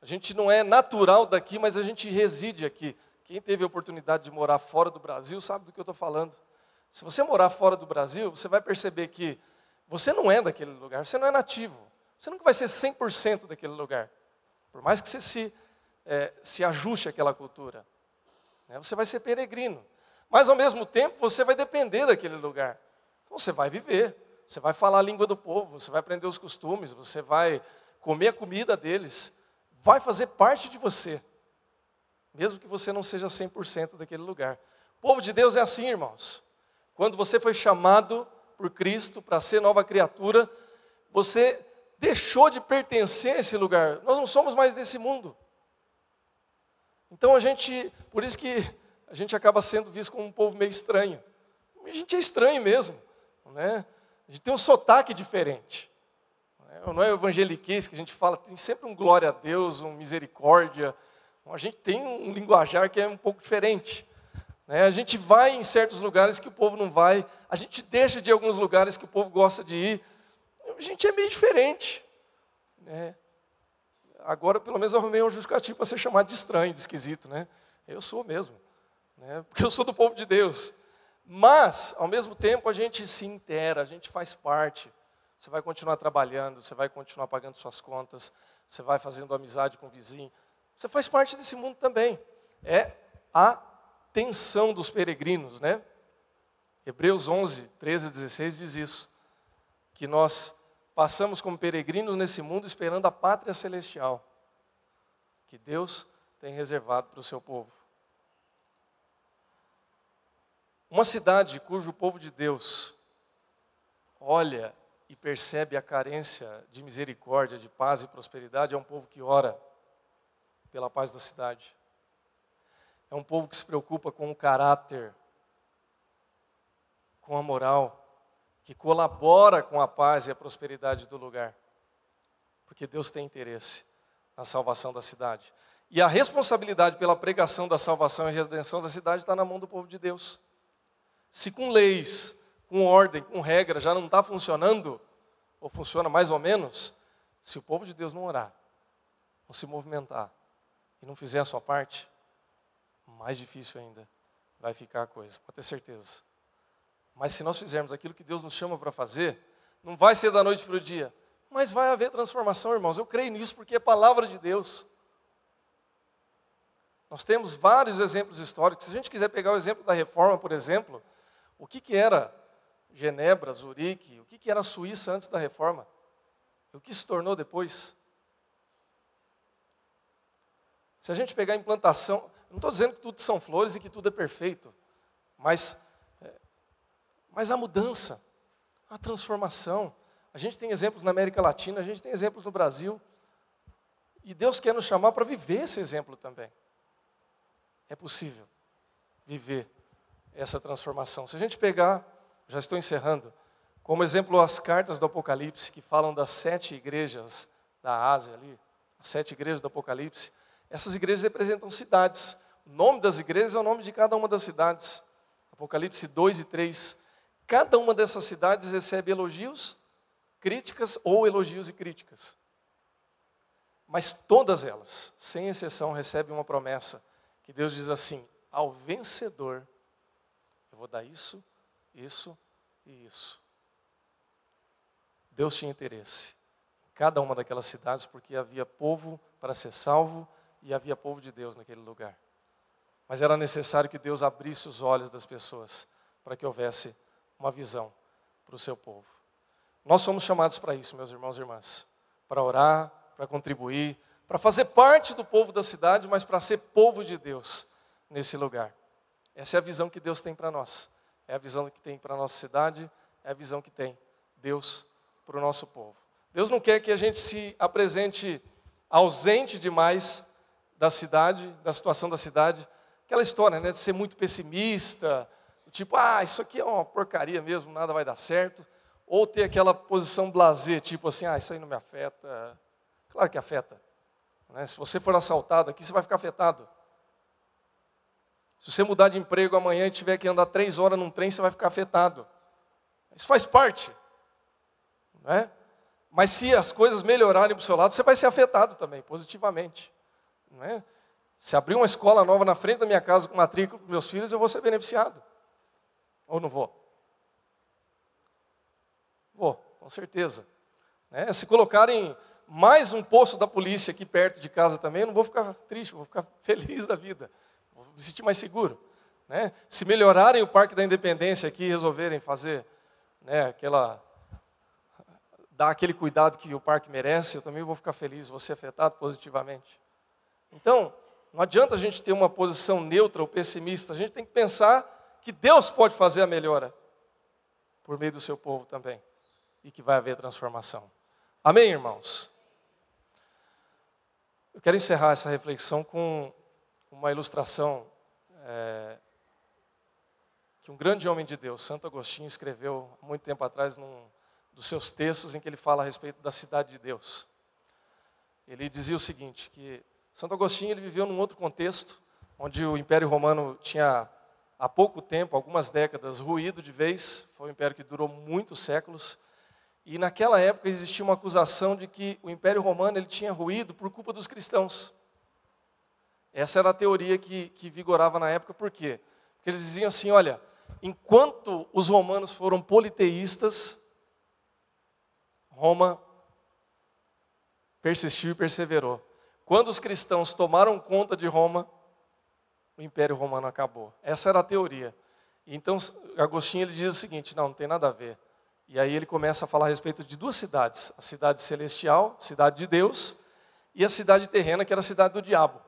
a gente não é natural daqui, mas a gente reside aqui. Quem teve a oportunidade de morar fora do Brasil sabe do que eu estou falando. Se você morar fora do Brasil, você vai perceber que você não é daquele lugar, você não é nativo. Você nunca vai ser 100% daquele lugar. Por mais que você se, é, se ajuste àquela cultura. Né? Você vai ser peregrino. Mas ao mesmo tempo, você vai depender daquele lugar. Então você vai viver, você vai falar a língua do povo, você vai aprender os costumes, você vai comer a comida deles. Vai fazer parte de você. Mesmo que você não seja 100% daquele lugar. O povo de Deus é assim, irmãos. Quando você foi chamado por Cristo para ser nova criatura, você deixou de pertencer a esse lugar. Nós não somos mais desse mundo. Então a gente, por isso que a gente acaba sendo visto como um povo meio estranho. A gente é estranho mesmo, né? A gente tem um sotaque diferente. Não é evangeliquez que a gente fala, tem sempre um glória a Deus, um misericórdia. A gente tem um linguajar que é um pouco diferente. Né? A gente vai em certos lugares que o povo não vai, a gente deixa de ir alguns lugares que o povo gosta de ir. A gente é meio diferente. Né? Agora, pelo menos, eu arrumei um justificativo para ser chamado de estranho, de esquisito. Né? Eu sou mesmo, né? porque eu sou do povo de Deus. Mas, ao mesmo tempo, a gente se intera, a gente faz parte. Você vai continuar trabalhando, você vai continuar pagando suas contas, você vai fazendo amizade com o vizinho. Você faz parte desse mundo também. É a tensão dos peregrinos, né? Hebreus 11, 13 a 16 diz isso. Que nós passamos como peregrinos nesse mundo esperando a pátria celestial. Que Deus tem reservado para o seu povo. Uma cidade cujo povo de Deus olha e percebe a carência de misericórdia, de paz e prosperidade é um povo que ora pela paz da cidade. É um povo que se preocupa com o caráter, com a moral, que colabora com a paz e a prosperidade do lugar. Porque Deus tem interesse na salvação da cidade. E a responsabilidade pela pregação da salvação e redenção da cidade está na mão do povo de Deus. Se com leis, com ordem, com regra já não está funcionando, ou funciona mais ou menos, se o povo de Deus não orar, não se movimentar e não fizer a sua parte, mais difícil ainda vai ficar a coisa, pode ter certeza. Mas se nós fizermos aquilo que Deus nos chama para fazer, não vai ser da noite para o dia, mas vai haver transformação, irmãos. Eu creio nisso porque é palavra de Deus. Nós temos vários exemplos históricos. Se a gente quiser pegar o exemplo da reforma, por exemplo, o que, que era Genebra, Zurique, o que, que era a Suíça antes da reforma? O que se tornou depois? Se a gente pegar a implantação, não estou dizendo que tudo são flores e que tudo é perfeito, mas, é, mas a mudança, a transformação. A gente tem exemplos na América Latina, a gente tem exemplos no Brasil. E Deus quer nos chamar para viver esse exemplo também. É possível viver essa transformação. Se a gente pegar, já estou encerrando, como exemplo as cartas do Apocalipse, que falam das sete igrejas da Ásia ali, as sete igrejas do Apocalipse, essas igrejas representam cidades. O nome das igrejas é o nome de cada uma das cidades. Apocalipse 2 e 3. Cada uma dessas cidades recebe elogios, críticas ou elogios e críticas. Mas todas elas, sem exceção, recebem uma promessa que Deus diz assim: ao vencedor, eu vou dar isso, isso e isso. Deus tinha interesse em cada uma daquelas cidades porque havia povo para ser salvo e havia povo de Deus naquele lugar. Mas era necessário que Deus abrisse os olhos das pessoas para que houvesse uma visão para o seu povo. Nós somos chamados para isso, meus irmãos e irmãs, para orar, para contribuir, para fazer parte do povo da cidade, mas para ser povo de Deus nesse lugar. Essa é a visão que Deus tem para nós. É a visão que tem para a nossa cidade, é a visão que tem Deus para o nosso povo. Deus não quer que a gente se apresente ausente demais da cidade, da situação da cidade. Aquela história né, de ser muito pessimista, tipo, ah, isso aqui é uma porcaria mesmo, nada vai dar certo. Ou ter aquela posição blazer, tipo assim, ah, isso aí não me afeta. Claro que afeta. Né? Se você for assaltado aqui, você vai ficar afetado. Se você mudar de emprego amanhã e tiver que andar três horas num trem, você vai ficar afetado. Isso faz parte. Não é? Mas se as coisas melhorarem para o seu lado, você vai ser afetado também, positivamente. Não é? Se abrir uma escola nova na frente da minha casa com matrícula para meus filhos, eu vou ser beneficiado. Ou não vou? Vou, com certeza. Né? Se colocarem mais um posto da polícia aqui perto de casa também, eu não vou ficar triste, vou ficar feliz da vida. Vou me sentir mais seguro. Né? Se melhorarem o Parque da Independência aqui e resolverem fazer né, aquela dar aquele cuidado que o parque merece, eu também vou ficar feliz, vou ser afetado positivamente. Então, não adianta a gente ter uma posição neutra ou pessimista, a gente tem que pensar que Deus pode fazer a melhora por meio do seu povo também e que vai haver transformação. Amém, irmãos? Eu quero encerrar essa reflexão com uma ilustração é, que um grande homem de Deus, Santo Agostinho, escreveu há muito tempo atrás num dos seus textos em que ele fala a respeito da cidade de Deus. Ele dizia o seguinte, que Santo Agostinho ele viveu num outro contexto, onde o Império Romano tinha há pouco tempo, algumas décadas, ruído de vez, foi um império que durou muitos séculos, e naquela época existia uma acusação de que o Império Romano ele tinha ruído por culpa dos cristãos. Essa era a teoria que, que vigorava na época, por quê? Porque eles diziam assim: olha, enquanto os romanos foram politeístas, Roma persistiu e perseverou. Quando os cristãos tomaram conta de Roma, o Império Romano acabou. Essa era a teoria. Então, Agostinho ele diz o seguinte: não, não tem nada a ver. E aí ele começa a falar a respeito de duas cidades: a cidade celestial, cidade de Deus, e a cidade terrena, que era a cidade do diabo.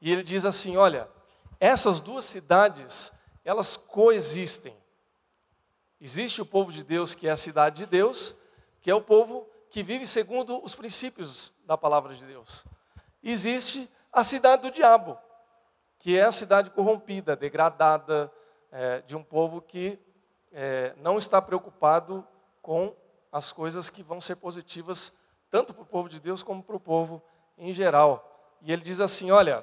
E ele diz assim: olha, essas duas cidades, elas coexistem. Existe o povo de Deus, que é a cidade de Deus, que é o povo que vive segundo os princípios da palavra de Deus. Existe a cidade do diabo, que é a cidade corrompida, degradada, é, de um povo que é, não está preocupado com as coisas que vão ser positivas, tanto para o povo de Deus como para o povo em geral. E ele diz assim: olha,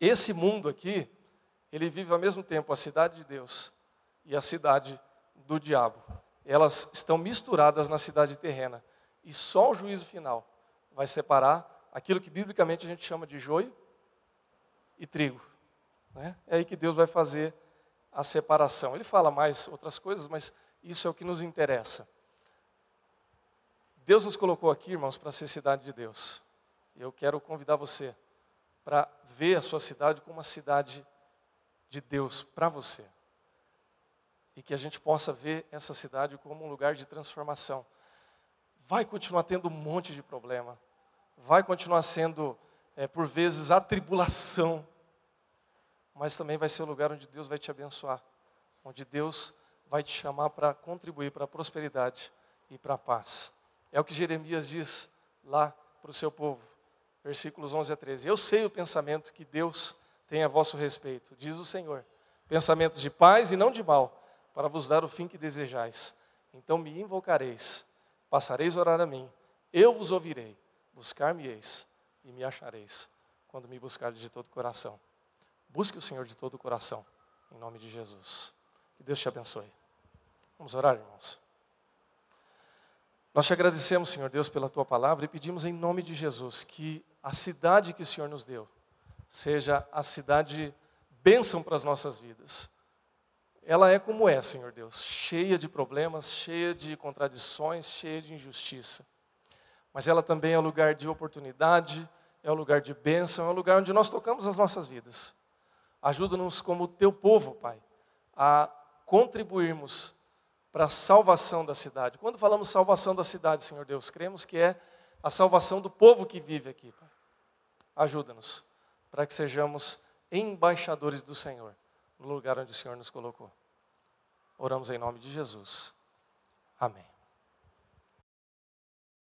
esse mundo aqui, ele vive ao mesmo tempo a cidade de Deus e a cidade do diabo elas estão misturadas na cidade terrena. E só o juízo final vai separar aquilo que biblicamente a gente chama de joio e trigo. Né? É aí que Deus vai fazer a separação. Ele fala mais outras coisas, mas isso é o que nos interessa. Deus nos colocou aqui, irmãos, para ser cidade de Deus. Eu quero convidar você para ver a sua cidade como uma cidade de Deus para você e que a gente possa ver essa cidade como um lugar de transformação. Vai continuar tendo um monte de problema, vai continuar sendo, é, por vezes, atribulação, mas também vai ser o lugar onde Deus vai te abençoar, onde Deus vai te chamar para contribuir para a prosperidade e para a paz. É o que Jeremias diz lá para o seu povo, versículos 11 a 13. Eu sei o pensamento que Deus tem a vosso respeito, diz o Senhor, pensamentos de paz e não de mal para vos dar o fim que desejais. Então me invocareis, passareis a orar a mim, eu vos ouvirei, buscar-me-eis e me achareis, quando me buscardes de todo o coração. Busque o Senhor de todo o coração, em nome de Jesus. Que Deus te abençoe. Vamos orar, irmãos. Nós te agradecemos, Senhor Deus, pela tua palavra e pedimos em nome de Jesus que a cidade que o Senhor nos deu seja a cidade bênção para as nossas vidas. Ela é como é, Senhor Deus, cheia de problemas, cheia de contradições, cheia de injustiça. Mas ela também é um lugar de oportunidade, é um lugar de bênção, é um lugar onde nós tocamos as nossas vidas. Ajuda-nos como teu povo, Pai, a contribuirmos para a salvação da cidade. Quando falamos salvação da cidade, Senhor Deus, cremos que é a salvação do povo que vive aqui, Pai. Ajuda-nos para que sejamos embaixadores do Senhor no lugar onde o Senhor nos colocou. Oramos em nome de Jesus. Amém.